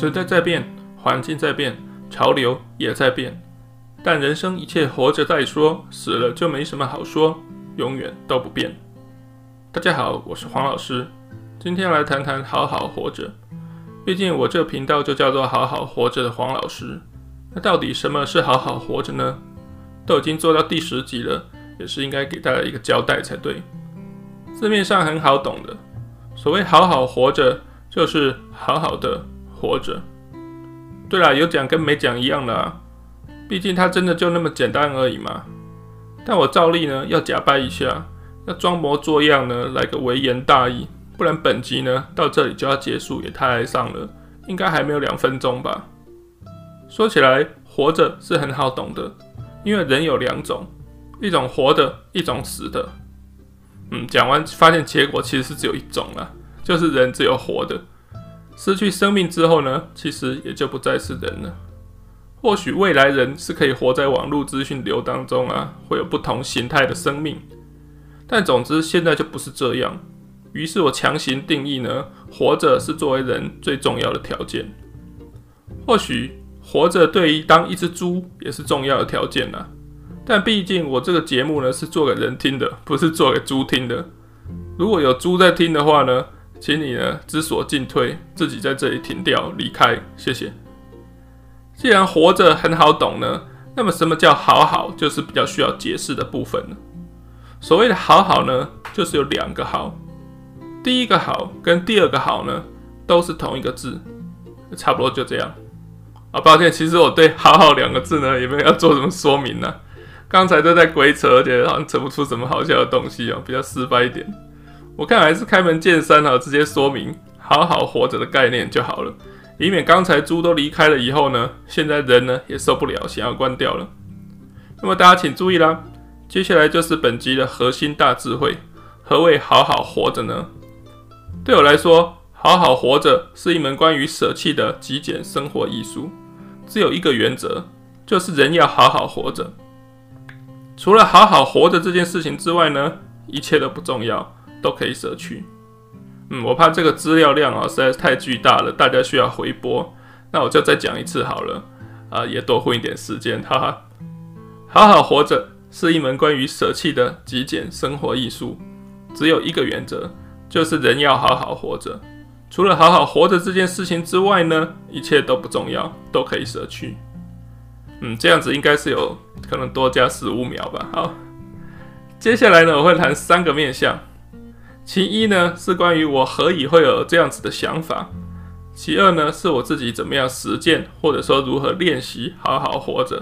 时代在变，环境在变，潮流也在变，但人生一切活着再说，死了就没什么好说，永远都不变。大家好，我是黄老师，今天来谈谈好好活着。毕竟我这频道就叫做好好活着的黄老师。那到底什么是好好活着呢？都已经做到第十集了，也是应该给大家一个交代才对。字面上很好懂的，所谓好好活着，就是好好的。活着，对啦，有讲跟没讲一样的啊。毕竟它真的就那么简单而已嘛。但我照例呢要假掰一下，要装模作样呢来个微言大义，不然本集呢到这里就要结束，也太哀伤了。应该还没有两分钟吧？说起来，活着是很好懂的，因为人有两种，一种活的，一种死的。嗯，讲完发现结果其实是只有一种了，就是人只有活的。失去生命之后呢，其实也就不再是人了。或许未来人是可以活在网络资讯流当中啊，会有不同形态的生命。但总之现在就不是这样。于是我强行定义呢，活着是作为人最重要的条件。或许活着对于当一只猪也是重要的条件啊。但毕竟我这个节目呢是做给人听的，不是做给猪听的。如果有猪在听的话呢，请你呢知所进退，自己在这里停掉离开，谢谢。既然活着很好懂呢，那么什么叫好好，就是比较需要解释的部分了。所谓的好好呢，就是有两个好，第一个好跟第二个好呢，都是同一个字，差不多就这样。啊，抱歉，其实我对好好两个字呢，也没有要做什么说明呢。刚才都在鬼扯，而且好像扯不出什么好笑的东西哦，比较失败一点。我看还是开门见山啊，直接说明好好活着的概念就好了，以免刚才猪都离开了以后呢，现在人呢也受不了，想要关掉了。那么大家请注意啦，接下来就是本集的核心大智慧：何谓好好活着呢？对我来说，好好活着是一门关于舍弃的极简生活艺术。只有一个原则，就是人要好好活着。除了好好活着这件事情之外呢，一切都不重要。都可以舍去。嗯，我怕这个资料量啊实在是太巨大了，大家需要回播。那我就再讲一次好了，啊，也多混一点时间，哈哈。好好活着是一门关于舍弃的极简生活艺术。只有一个原则，就是人要好好活着。除了好好活着这件事情之外呢，一切都不重要，都可以舍去。嗯，这样子应该是有可能多加十五秒吧。好，接下来呢，我会谈三个面向。其一呢，是关于我何以会有这样子的想法；其二呢，是我自己怎么样实践，或者说如何练习好好活着；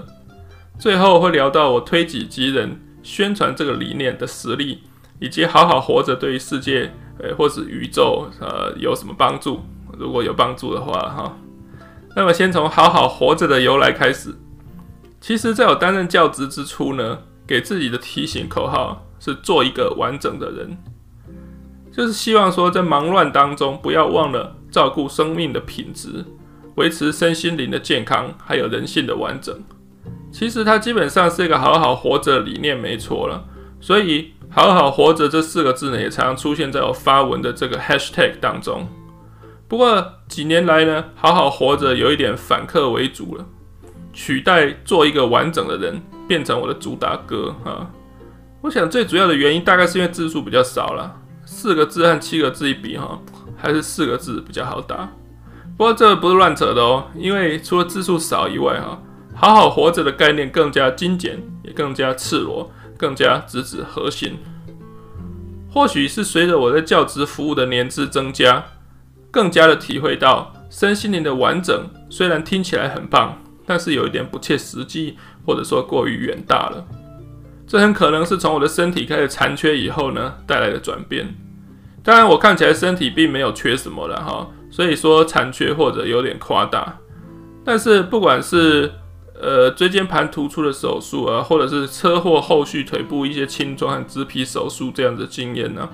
最后会聊到我推己及人、宣传这个理念的实力，以及好好活着对于世界，呃，或是宇宙，呃，有什么帮助？如果有帮助的话，哈。那么先从好好活着的由来开始。其实，在我担任教职之初呢，给自己的提醒口号是做一个完整的人。就是希望说，在忙乱当中，不要忘了照顾生命的品质，维持身心灵的健康，还有人性的完整。其实它基本上是一个好好活着的理念，没错了。所以“好好活着”这四个字呢，也常常出现在我发文的这个 hashtag 当中。不过几年来呢，“好好活着”有一点反客为主了，取代做一个完整的人，变成我的主打歌啊。我想最主要的原因，大概是因为字数比较少了。四个字和七个字一比，哈，还是四个字比较好打。不过这不是乱扯的哦，因为除了字数少以外，哈，好好活着的概念更加精简，也更加赤裸，更加直指核心。或许是随着我在教职服务的年资增加，更加的体会到身心灵的完整，虽然听起来很棒，但是有一点不切实际，或者说过于远大了。这很可能是从我的身体开始残缺以后呢带来的转变。当然，我看起来身体并没有缺什么了哈，所以说残缺或者有点夸大。但是不管是呃椎间盘突出的手术啊，或者是车祸后续腿部一些轻装和植皮手术这样的经验呢，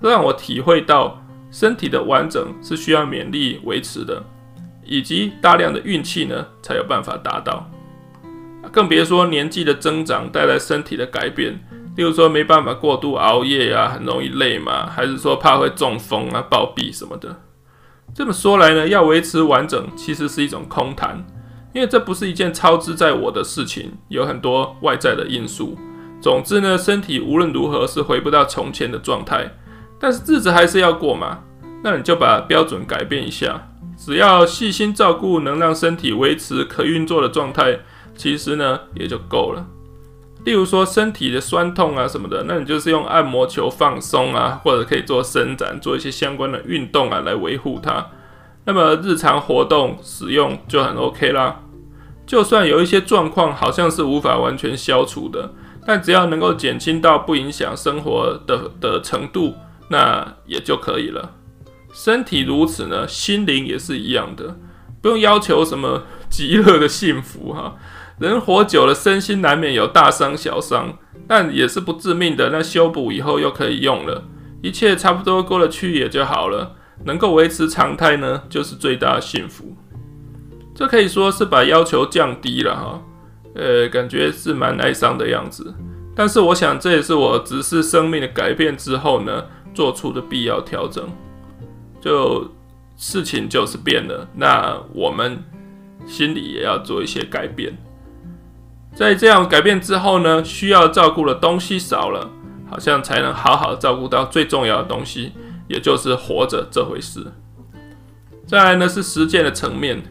都让我体会到身体的完整是需要勉力维持的，以及大量的运气呢才有办法达到。更别说年纪的增长带来身体的改变，例如说没办法过度熬夜啊，很容易累嘛，还是说怕会中风啊、暴毙什么的。这么说来呢，要维持完整其实是一种空谈，因为这不是一件操之在我的事情，有很多外在的因素。总之呢，身体无论如何是回不到从前的状态，但是日子还是要过嘛。那你就把标准改变一下，只要细心照顾，能让身体维持可运作的状态，其实呢也就够了。例如说身体的酸痛啊什么的，那你就是用按摩球放松啊，或者可以做伸展，做一些相关的运动啊来维护它。那么日常活动使用就很 OK 啦。就算有一些状况好像是无法完全消除的。但只要能够减轻到不影响生活的的程度，那也就可以了。身体如此呢，心灵也是一样的，不用要求什么极乐的幸福哈。人活久了，身心难免有大伤小伤，但也是不致命的。那修补以后又可以用了，一切差不多过了去也就好了。能够维持常态呢，就是最大的幸福。这可以说是把要求降低了哈。呃，感觉是蛮哀伤的样子，但是我想这也是我直视生命的改变之后呢，做出的必要调整。就事情就是变了，那我们心里也要做一些改变。在这样改变之后呢，需要照顾的东西少了，好像才能好好照顾到最重要的东西，也就是活着这回事。再来呢，是实践的层面，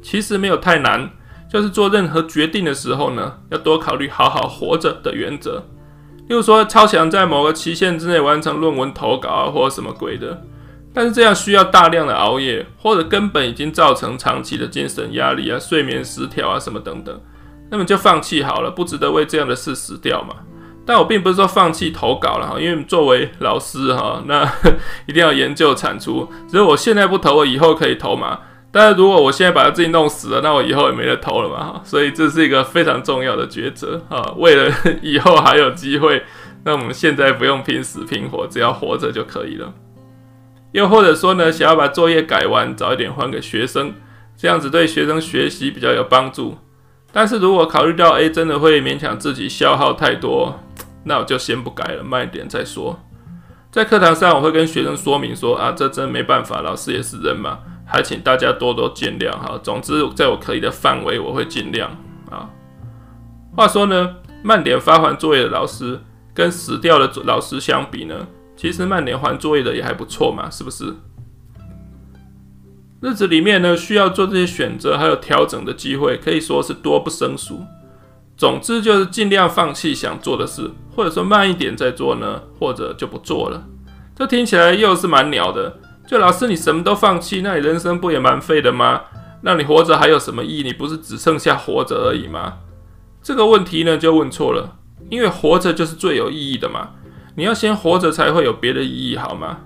其实没有太难。就是做任何决定的时候呢，要多考虑好好活着的原则。例如说，超想在某个期限之内完成论文投稿啊，或者什么鬼的。但是这样需要大量的熬夜，或者根本已经造成长期的精神压力啊、睡眠失调啊什么等等。那么就放弃好了，不值得为这样的事死掉嘛。但我并不是说放弃投稿了哈，因为作为老师哈，那一定要研究产出。只是我现在不投，我以后可以投嘛。但是如果我现在把自己弄死了，那我以后也没得投了嘛哈，所以这是一个非常重要的抉择啊。为了以后还有机会，那我们现在不用拼死拼活，只要活着就可以了。又或者说呢，想要把作业改完，早一点还给学生，这样子对学生学习比较有帮助。但是如果考虑到，A，真的会勉强自己消耗太多，那我就先不改了，慢一点再说。在课堂上，我会跟学生说明说啊，这真没办法，老师也是人嘛。还请大家多多见谅哈。总之，在我可以的范围，我会尽量啊。话说呢，慢点发还作业的老师跟死掉的老师相比呢，其实慢点还作业的也还不错嘛，是不是？日子里面呢，需要做这些选择还有调整的机会，可以说是多不胜数。总之就是尽量放弃想做的事，或者说慢一点再做呢，或者就不做了。这听起来又是蛮鸟的。就老师，你什么都放弃，那你人生不也蛮废的吗？那你活着还有什么意义？你不是只剩下活着而已吗？这个问题呢，就问错了，因为活着就是最有意义的嘛。你要先活着才会有别的意义，好吗？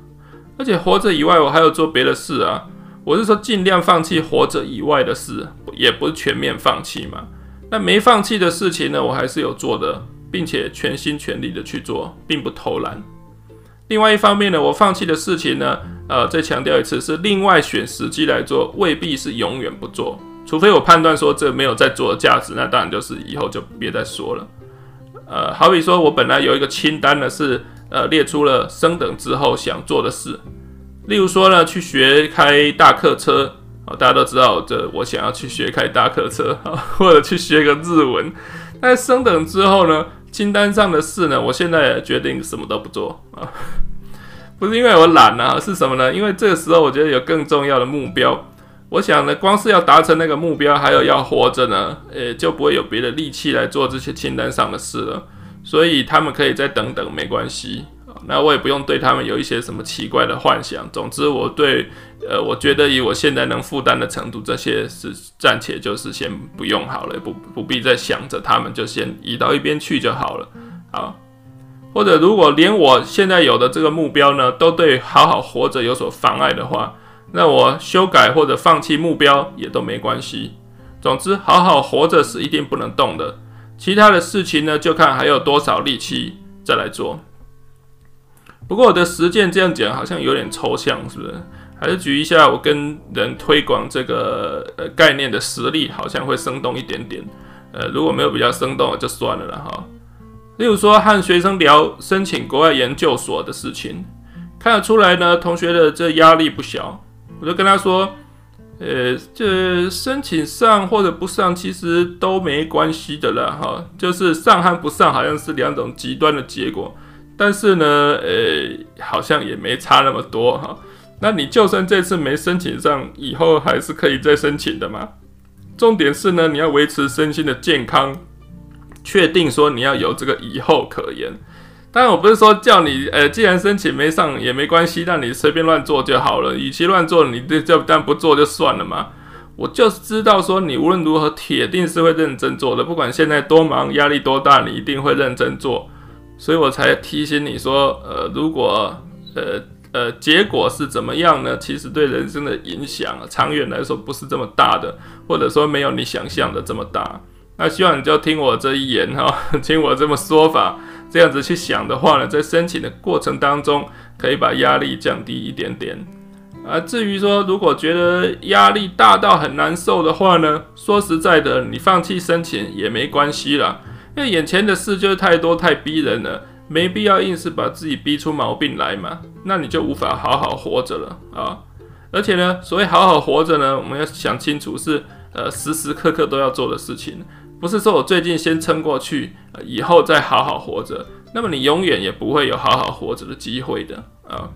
而且活着以外，我还有做别的事啊。我是说，尽量放弃活着以外的事，也不是全面放弃嘛。那没放弃的事情呢，我还是有做的，并且全心全力的去做，并不偷懒。另外一方面呢，我放弃的事情呢，呃，再强调一次，是另外选时机来做，未必是永远不做。除非我判断说这没有再做的价值，那当然就是以后就别再说了。呃，好比说我本来有一个清单呢，是呃列出了升等之后想做的事，例如说呢，去学开大客车啊，大家都知道这我想要去学开大客车啊，或者去学个日文。但升等之后呢？清单上的事呢，我现在也决定什么都不做啊，不是因为我懒啊，是什么呢？因为这个时候我觉得有更重要的目标。我想呢，光是要达成那个目标，还有要活着呢，诶，就不会有别的力气来做这些清单上的事了。所以他们可以再等等，没关系。那我也不用对他们有一些什么奇怪的幻想。总之，我对，呃，我觉得以我现在能负担的程度，这些是暂且就是先不用好了，不不必再想着他们，就先移到一边去就好了。好，或者如果连我现在有的这个目标呢，都对好好活着有所妨碍的话，那我修改或者放弃目标也都没关系。总之，好好活着是一定不能动的。其他的事情呢，就看还有多少力气再来做。不过我的实践这样讲好像有点抽象，是不是？还是举一下我跟人推广这个呃概念的实例，好像会生动一点点。呃，如果没有比较生动，就算了了哈。例如说和学生聊申请国外研究所的事情，看得出来呢，同学的这压力不小。我就跟他说，呃，这申请上或者不上其实都没关系的啦，哈，就是上和不上好像是两种极端的结果，但是呢，呃，好像也没差那么多哈。那你就算这次没申请上，以后还是可以再申请的嘛。重点是呢，你要维持身心的健康，确定说你要有这个以后可言。当然，我不是说叫你，呃，既然申请没上也没关系，让你随便乱做就好了。与其乱做，你这就但不做就算了嘛。我就是知道说，你无论如何铁定是会认真做的，不管现在多忙，压力多大，你一定会认真做。所以我才提醒你说，呃，如果，呃。呃，结果是怎么样呢？其实对人生的影响啊，长远来说不是这么大的，或者说没有你想象的这么大。那希望你就听我这一言哈，听我这么说法，这样子去想的话呢，在申请的过程当中，可以把压力降低一点点。啊，至于说如果觉得压力大到很难受的话呢，说实在的，你放弃申请也没关系啦，因为眼前的事就是太多太逼人了。没必要硬是把自己逼出毛病来嘛，那你就无法好好活着了啊！而且呢，所谓好好活着呢，我们要想清楚是呃时时刻刻都要做的事情，不是说我最近先撑过去，呃，以后再好好活着，那么你永远也不会有好好活着的机会的啊。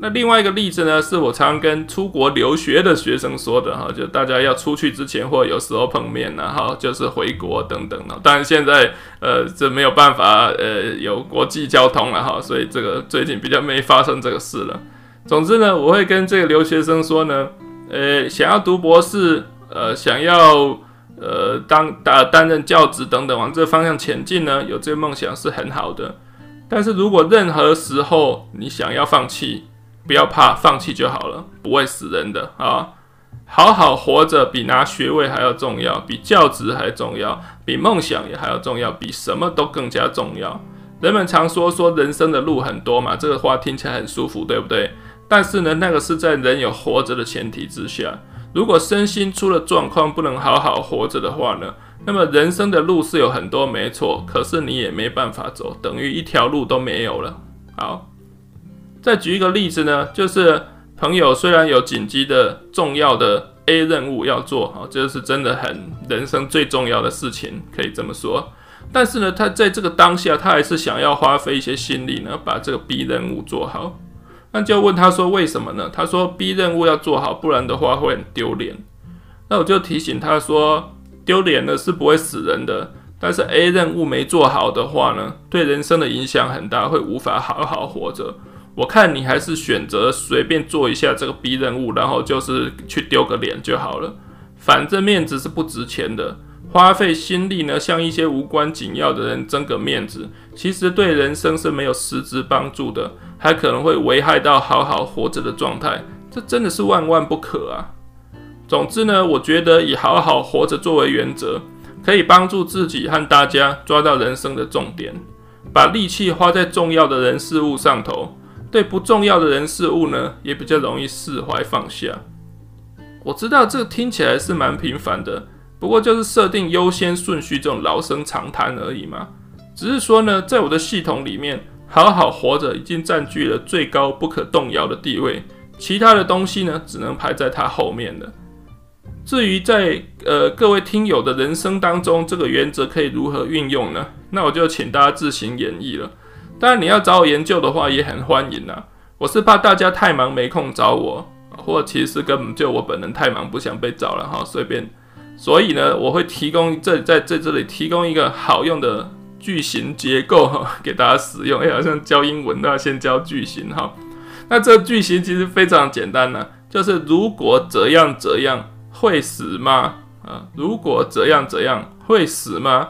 那另外一个例子呢，是我常跟出国留学的学生说的哈，就大家要出去之前或有时候碰面然后就是回国等等的。当然现在呃这没有办法呃有国际交通了哈，所以这个最近比较没发生这个事了。总之呢，我会跟这个留学生说呢，呃想要读博士，呃想要呃当担担任教职等等往这个方向前进呢，有这个梦想是很好的。但是如果任何时候你想要放弃，不要怕，放弃就好了，不会死人的啊！好好活着比拿学位还要重要，比教职还重要，比梦想也还要重要，比什么都更加重要。人们常说说人生的路很多嘛，这个话听起来很舒服，对不对？但是呢，那个是在人有活着的前提之下。如果身心出了状况，不能好好活着的话呢，那么人生的路是有很多没错，可是你也没办法走，等于一条路都没有了。好。再举一个例子呢，就是朋友虽然有紧急的、重要的 A 任务要做，哈，这是真的很人生最重要的事情，可以这么说。但是呢，他在这个当下，他还是想要花费一些心力呢，把这个 B 任务做好。那就问他说为什么呢？他说 B 任务要做好，不然的话会很丢脸。那我就提醒他说，丢脸了是不会死人的，但是 A 任务没做好的话呢，对人生的影响很大，会无法好好活着。我看你还是选择随便做一下这个 B 任务，然后就是去丢个脸就好了。反正面子是不值钱的，花费心力呢，向一些无关紧要的人争个面子，其实对人生是没有实质帮助的，还可能会危害到好好活着的状态。这真的是万万不可啊！总之呢，我觉得以好好活着作为原则，可以帮助自己和大家抓到人生的重点，把力气花在重要的人事物上头。对不重要的人事物呢，也比较容易释怀放下。我知道这听起来是蛮平凡的，不过就是设定优先顺序这种老生常谈而已嘛。只是说呢，在我的系统里面，好好活着已经占据了最高不可动摇的地位，其他的东西呢，只能排在它后面了。至于在呃各位听友的人生当中，这个原则可以如何运用呢？那我就请大家自行演绎了。当然，你要找我研究的话，也很欢迎啊。我是怕大家太忙没空找我，或其实根本就我本人太忙不想被找了哈，随便。所以呢，我会提供这在在这里提供一个好用的句型结构哈，给大家使用。哎，好像教英文都要先教句型哈。那这个句型其实非常简单呢，就是如果怎样怎样会死吗？啊，如果怎样怎样会死吗？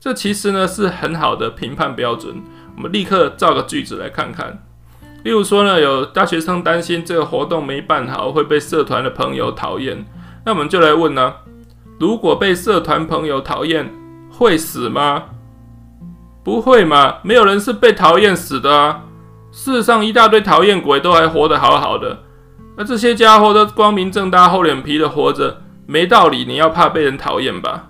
这其实呢是很好的评判标准。我们立刻造个句子来看看。例如说呢，有大学生担心这个活动没办好会被社团的朋友讨厌，那我们就来问呢：如果被社团朋友讨厌，会死吗？不会嘛，没有人是被讨厌死的啊。世上一大堆讨厌鬼都还活得好好的，那这些家伙都光明正大、厚脸皮的活着，没道理你要怕被人讨厌吧？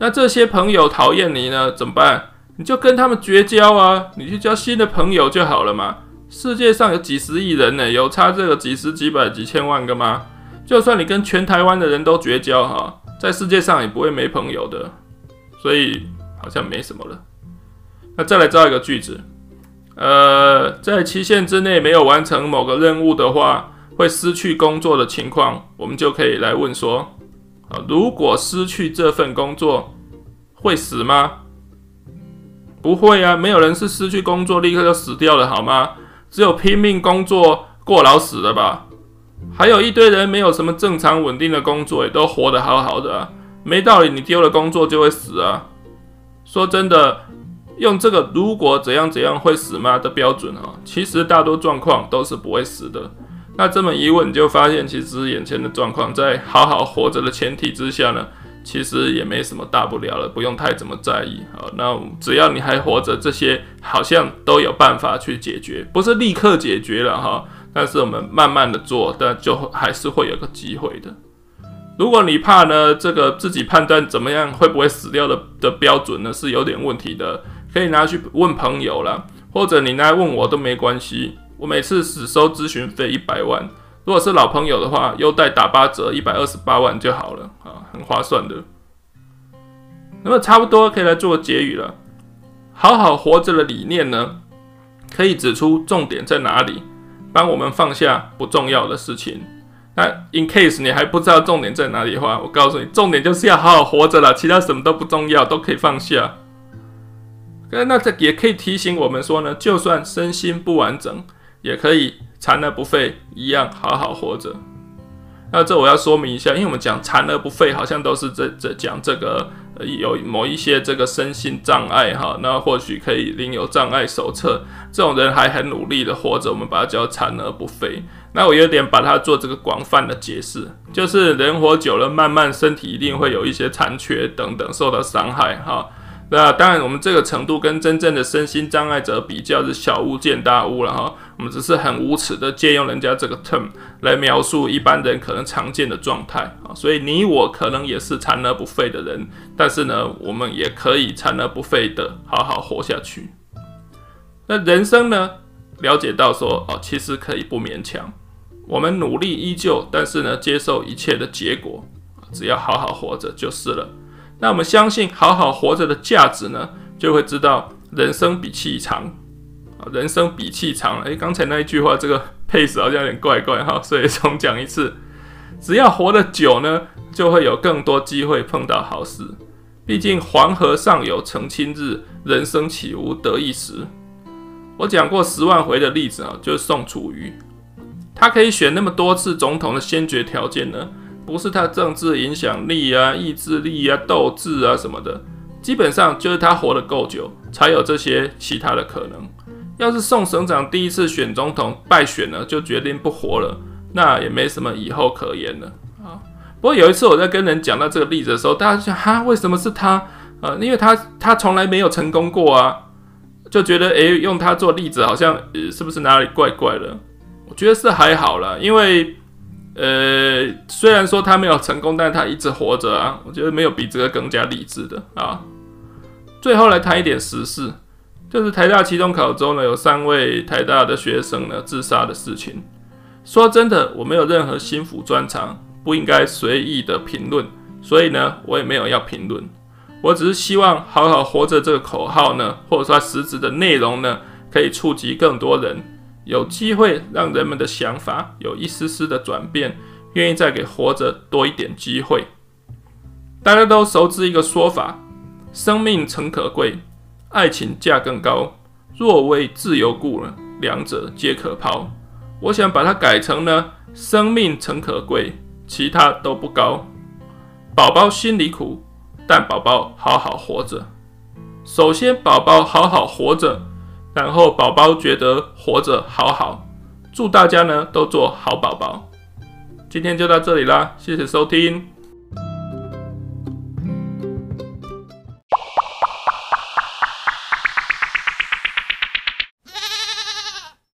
那这些朋友讨厌你呢，怎么办？你就跟他们绝交啊！你去交新的朋友就好了嘛。世界上有几十亿人呢，有差这个几十几百几千万个吗？就算你跟全台湾的人都绝交哈，在世界上也不会没朋友的，所以好像没什么了。那再来造一个句子，呃，在期限之内没有完成某个任务的话，会失去工作的情况，我们就可以来问说，啊，如果失去这份工作，会死吗？不会啊，没有人是失去工作立刻就死掉了，好吗？只有拼命工作过劳死的吧。还有一堆人没有什么正常稳定的工作，也都活得好好的，没道理你丢了工作就会死啊。说真的，用这个如果怎样怎样会死吗的标准啊，其实大多状况都是不会死的。那这么一问，你就发现其实眼前的状况，在好好活着的前提之下呢，其实也没什么大不了了，不用太怎么在意。好，那只要你还活着，这些好像都有办法去解决，不是立刻解决了哈，但是我们慢慢的做，但就还是会有个机会的。如果你怕呢，这个自己判断怎么样会不会死掉的的标准呢，是有点问题的，可以拿去问朋友啦，或者你来问我都没关系，我每次只收咨询费一百万。如果是老朋友的话，优待打八折，一百二十八万就好了啊，很划算的。那么差不多可以来做结语了。好好活着的理念呢，可以指出重点在哪里，帮我们放下不重要的事情。那 in case 你还不知道重点在哪里的话，我告诉你，重点就是要好好活着了，其他什么都不重要，都可以放下。那这也可以提醒我们说呢，就算身心不完整，也可以。残而不废，一样好好活着。那这我要说明一下，因为我们讲残而不废，好像都是这这讲这个有某一些这个身心障碍哈，那或许可以领有障碍手册，这种人还很努力的活着，我们把它叫残而不废。那我有点把它做这个广泛的解释，就是人活久了，慢慢身体一定会有一些残缺等等，受到伤害哈。那当然，我们这个程度跟真正的身心障碍者比较是小巫见大巫了哈。我们只是很无耻的借用人家这个 term 来描述一般人可能常见的状态啊。所以你我可能也是残而不废的人，但是呢，我们也可以残而不废的好好活下去。那人生呢，了解到说哦，其实可以不勉强，我们努力依旧，但是呢，接受一切的结果，只要好好活着就是了。那我们相信好好活着的价值呢，就会知道人生比气长啊，人生比气长。诶，刚才那一句话，这个配置好像有点怪怪哈，所以重讲一次。只要活得久呢，就会有更多机会碰到好事。毕竟黄河上有澄清日，人生岂无得意时。我讲过十万回的例子啊，就是宋楚瑜，他可以选那么多次总统的先决条件呢。不是他政治影响力啊、意志力啊、斗志啊什么的，基本上就是他活得够久，才有这些其他的可能。要是宋省长第一次选总统败选了，就决定不活了，那也没什么以后可言了啊。不过有一次我在跟人讲到这个例子的时候，大家就想哈，为什么是他呃？因为他他从来没有成功过啊，就觉得诶，用他做例子好像呃，是不是哪里怪怪的？我觉得是还好啦，因为。呃，虽然说他没有成功，但他一直活着啊。我觉得没有比这个更加励志的啊。最后来谈一点时事，就是台大期中考中呢，有三位台大的学生呢自杀的事情。说真的，我没有任何心腹专长，不应该随意的评论，所以呢，我也没有要评论。我只是希望好好活着这个口号呢，或者说实质的内容呢，可以触及更多人。有机会让人们的想法有一丝丝的转变，愿意再给活着多一点机会。大家都熟知一个说法：生命诚可贵，爱情价更高。若为自由故，两者皆可抛。我想把它改成呢：生命诚可贵，其他都不高。宝宝心里苦，但宝宝好好活着。首先，宝宝好好活着。然后宝宝觉得活着好好，祝大家呢都做好宝宝。今天就到这里啦，谢谢收听。